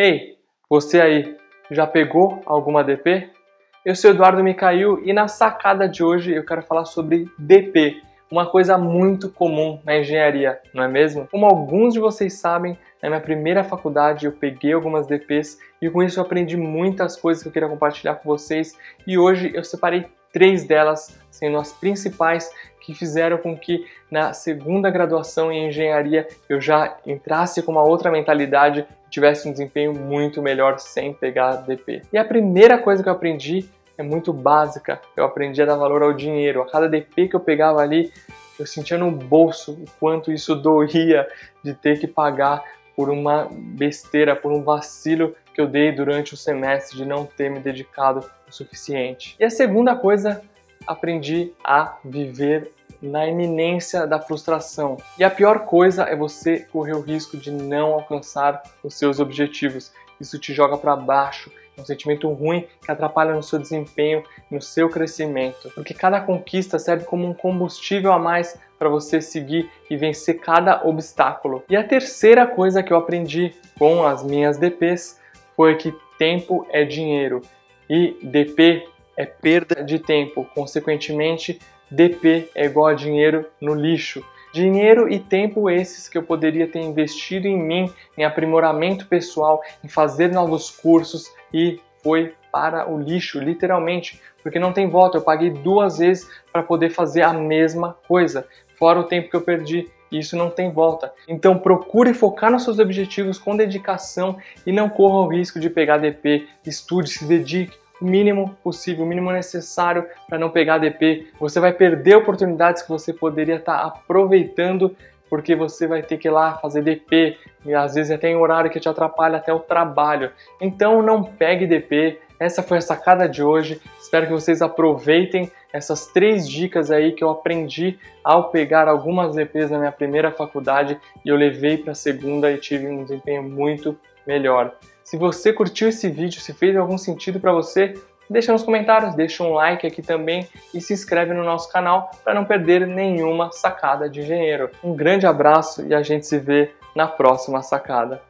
Ei, você aí, já pegou alguma DP? Eu sou Eduardo Micail e na sacada de hoje eu quero falar sobre DP, uma coisa muito comum na engenharia, não é mesmo? Como alguns de vocês sabem, na minha primeira faculdade eu peguei algumas DPs e com isso eu aprendi muitas coisas que eu queria compartilhar com vocês e hoje eu separei três delas sendo as principais que fizeram com que na segunda graduação em engenharia eu já entrasse com uma outra mentalidade e tivesse um desempenho muito melhor sem pegar DP. E a primeira coisa que eu aprendi é muito básica, eu aprendi a dar valor ao dinheiro. A cada DP que eu pegava ali, eu sentia no bolso o quanto isso doía de ter que pagar por uma besteira, por um vacilo que eu dei durante o semestre de não ter me dedicado o suficiente. E a segunda coisa, aprendi a viver na iminência da frustração. E a pior coisa é você correr o risco de não alcançar os seus objetivos. Isso te joga para baixo, é um sentimento ruim que atrapalha no seu desempenho, no seu crescimento. Porque cada conquista serve como um combustível a mais para você seguir e vencer cada obstáculo. E a terceira coisa que eu aprendi com as minhas DPs foi que tempo é dinheiro e DP é perda de tempo. Consequentemente, DP é igual a dinheiro no lixo. Dinheiro e tempo esses que eu poderia ter investido em mim, em aprimoramento pessoal, em fazer novos cursos e foi para o lixo, literalmente, porque não tem volta. Eu paguei duas vezes para poder fazer a mesma coisa, fora o tempo que eu perdi. Isso não tem volta. Então procure focar nos seus objetivos com dedicação e não corra o risco de pegar DP. Estude, se dedique o mínimo possível, o mínimo necessário para não pegar DP. Você vai perder oportunidades que você poderia estar tá aproveitando porque você vai ter que ir lá fazer DP e às vezes até em horário que te atrapalha até o trabalho. Então não pegue DP. Essa foi a sacada de hoje. Espero que vocês aproveitem essas três dicas aí que eu aprendi ao pegar algumas DPs na minha primeira faculdade e eu levei para a segunda e tive um desempenho muito melhor. Se você curtiu esse vídeo, se fez algum sentido para você, deixa nos comentários, deixa um like aqui também e se inscreve no nosso canal para não perder nenhuma sacada de engenheiro. Um grande abraço e a gente se vê na próxima sacada.